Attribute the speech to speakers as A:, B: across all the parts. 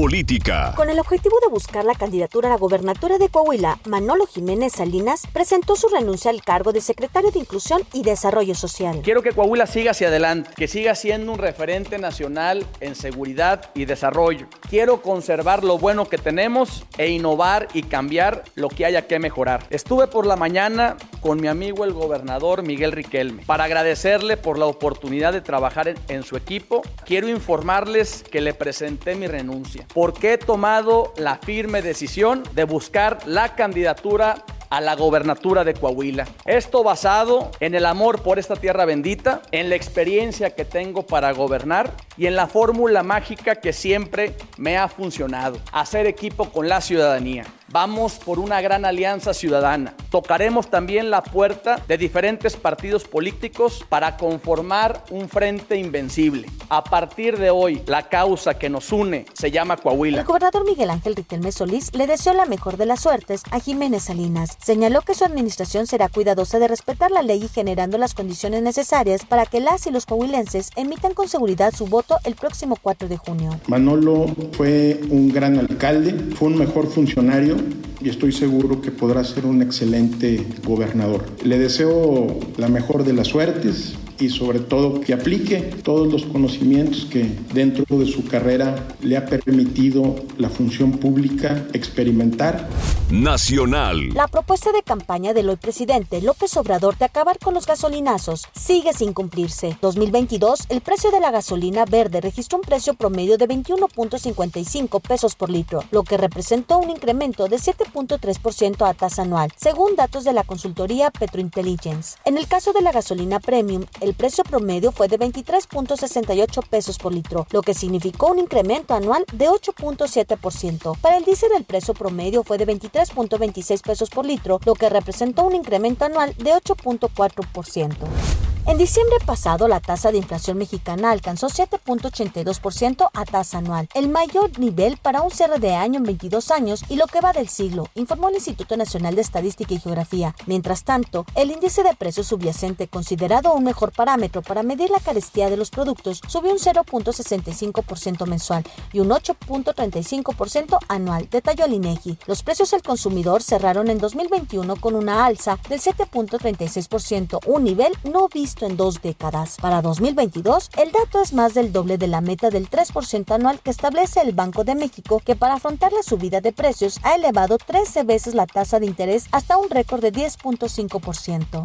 A: Política.
B: Con el objetivo de buscar la candidatura a la gobernatura de Coahuila, Manolo Jiménez Salinas presentó su renuncia al cargo de secretario de Inclusión y Desarrollo Social.
C: Quiero que Coahuila siga hacia adelante, que siga siendo un referente nacional en seguridad y desarrollo. Quiero conservar lo bueno que tenemos e innovar y cambiar lo que haya que mejorar. Estuve por la mañana con mi amigo el gobernador Miguel Riquelme para agradecerle por la oportunidad de trabajar en, su equipo. Quiero informarles que le presenté mi renuncia porque he tomado la firme decisión de buscar la candidatura a la gobernatura de Coahuila. Esto basado en el amor por esta tierra bendita, en la experiencia que tengo para gobernar y en la fórmula mágica que siempre me ha funcionado, hacer equipo con la ciudadanía. Vamos por una gran alianza ciudadana. Tocaremos también la puerta de diferentes partidos políticos para conformar un frente invencible. A partir de hoy, la causa que nos une se llama Coahuila.
B: El gobernador Miguel Ángel Riquelme Solís le deseó la mejor de las suertes a Jiménez Salinas. Señaló que su administración será cuidadosa de respetar la ley y generando las condiciones necesarias para que las y los coahuilenses emitan con seguridad su voto el próximo 4 de junio.
D: Manolo fue un gran alcalde, fue un mejor funcionario y estoy seguro que podrá ser un excelente gobernador. Le deseo la mejor de las suertes y sobre todo que aplique todos los conocimientos que dentro de su carrera le ha permitido la función pública experimentar.
A: Nacional.
B: La propuesta de campaña del hoy presidente López Obrador de acabar con los gasolinazos sigue sin cumplirse. 2022, el precio de la gasolina verde registró un precio promedio de 21.55 pesos por litro, lo que representó un incremento de 7.3% a tasa anual, según datos de la consultoría Petrointelligence. En el caso de la gasolina premium, el precio promedio fue de 23.68 pesos por litro, lo que significó un incremento anual de 8.7%. Para el diésel el precio promedio fue de 23.26 pesos por litro, lo que representó un incremento anual de 8.4%. En diciembre pasado, la tasa de inflación mexicana alcanzó 7.82% a tasa anual, el mayor nivel para un cierre de año en 22 años y lo que va del siglo, informó el Instituto Nacional de Estadística y Geografía. Mientras tanto, el índice de precios subyacente, considerado un mejor parámetro para medir la carestía de los productos, subió un 0.65% mensual y un 8.35% anual, detalló el INEGI. Los precios al consumidor cerraron en 2021 con una alza del 7.36%, un nivel no visto en dos décadas. Para 2022, el dato es más del doble de la meta del 3% anual que establece el Banco de México, que para afrontar la subida de precios ha elevado 13 veces la tasa de interés hasta un récord de 10.5%.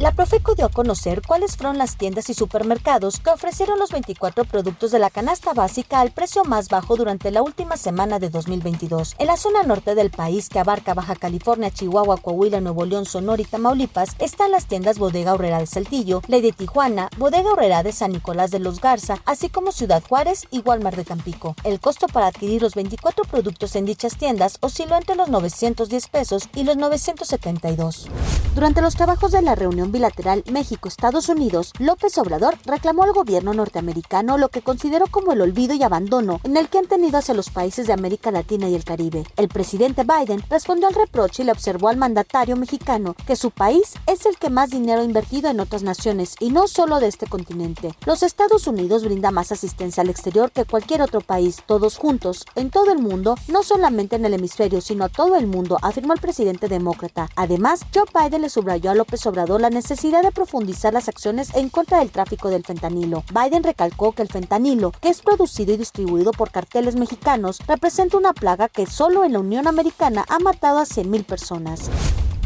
B: La Profeco dio a conocer cuáles fueron las tiendas y supermercados que ofrecieron los 24 productos de la canasta básica al precio más bajo durante la última semana de 2022. En la zona norte del país, que abarca Baja California, Chihuahua, Coahuila, Nuevo León, Sonora y Tamaulipas, están las tiendas Bodega Horrera de Saltillo, Ley de Tijuana, Bodega Horrera de San Nicolás de los Garza, así como Ciudad Juárez y Walmart de Tampico. El costo para adquirir los 24 productos en dichas tiendas osciló entre los 910 pesos y los 972. Durante los trabajos de la reunión bilateral México-Estados Unidos, López Obrador reclamó al gobierno norteamericano lo que consideró como el olvido y abandono en el que han tenido hacia los países de América Latina y el Caribe. El presidente Biden respondió al reproche y le observó al mandatario mexicano que su país es el que más dinero ha invertido en otras naciones y no solo de este continente. Los Estados Unidos brinda más asistencia al exterior que cualquier otro país, todos juntos, en todo el mundo, no solamente en el hemisferio, sino a todo el mundo, afirmó el presidente demócrata. Además, Joe Biden le subrayó a López Obrador la necesidad de profundizar las acciones en contra del tráfico del fentanilo. Biden recalcó que el fentanilo, que es producido y distribuido por carteles mexicanos, representa una plaga que solo en la Unión Americana ha matado a 100.000 personas.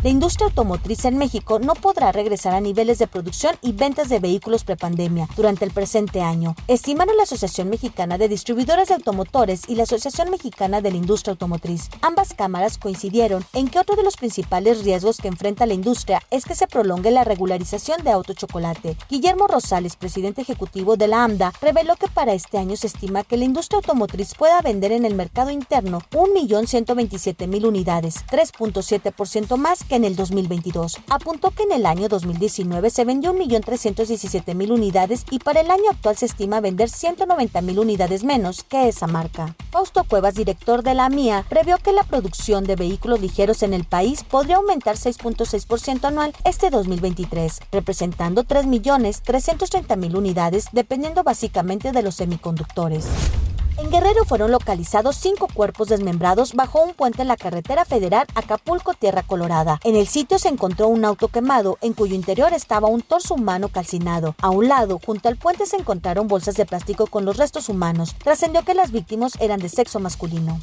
B: La industria automotriz en México no podrá regresar a niveles de producción y ventas de vehículos prepandemia durante el presente año, estimaron la Asociación Mexicana de Distribuidores de Automotores y la Asociación Mexicana de la Industria Automotriz. Ambas cámaras coincidieron en que otro de los principales riesgos que enfrenta la industria es que se prolongue la regularización de auto chocolate. Guillermo Rosales, presidente ejecutivo de la AMDA, reveló que para este año se estima que la industria automotriz pueda vender en el mercado interno 1.127.000 unidades, 3.7% más que en el 2022. Apuntó que en el año 2019 se vendió 1.317.000 unidades y para el año actual se estima vender 190.000 unidades menos que esa marca. Fausto Cuevas, director de la MIA, previó que la producción de vehículos ligeros en el país podría aumentar 6.6% anual este 2023, representando 3.330.000 unidades, dependiendo básicamente de los semiconductores. En Guerrero fueron localizados cinco cuerpos desmembrados bajo un puente en la carretera federal Acapulco-Tierra Colorada. En el sitio se encontró un auto quemado, en cuyo interior estaba un torso humano calcinado. A un lado, junto al puente, se encontraron bolsas de plástico con los restos humanos. Trascendió que las víctimas eran de sexo masculino.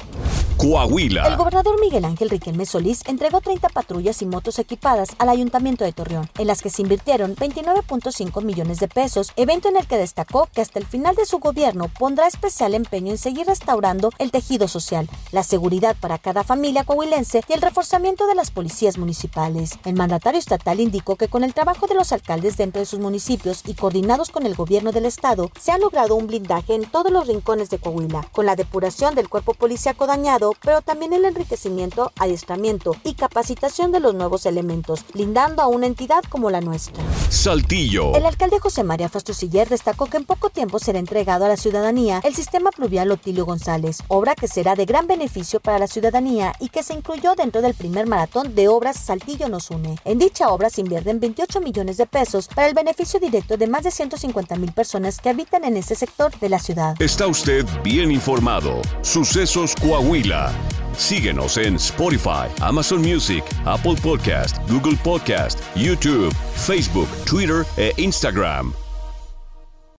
A: Coahuila.
B: El gobernador Miguel Ángel Riquelme Solís entregó 30 patrullas y motos equipadas al Ayuntamiento de Torreón, en las que se invirtieron 29.5 millones de pesos, evento en el que destacó que hasta el final de su gobierno pondrá especial empeño en seguir restaurando el tejido social, la seguridad para cada familia coahuilense y el reforzamiento de las policías municipales. El mandatario estatal indicó que con el trabajo de los alcaldes dentro de sus municipios y coordinados con el gobierno del estado, se ha logrado un blindaje en todos los rincones de Coahuila, con la depuración del cuerpo policíaco dañado, pero también el enriquecimiento, adiestramiento y capacitación de los nuevos elementos, blindando a una entidad como la nuestra.
A: Saltillo.
B: El alcalde José María Fastrosiller destacó que en poco tiempo será entregado a la ciudadanía el sistema pluvial Otilio González, obra que será de gran beneficio para la ciudadanía y que se incluyó dentro del primer maratón de obras Saltillo nos une. En dicha obra se invierten 28 millones de pesos para el beneficio directo de más de 150 mil personas que habitan en este sector de la ciudad.
A: Está usted bien informado. Sucesos Coahuila. Síguenos en Spotify, Amazon Music, Apple Podcast, Google Podcast, YouTube, Facebook, Twitter e Instagram.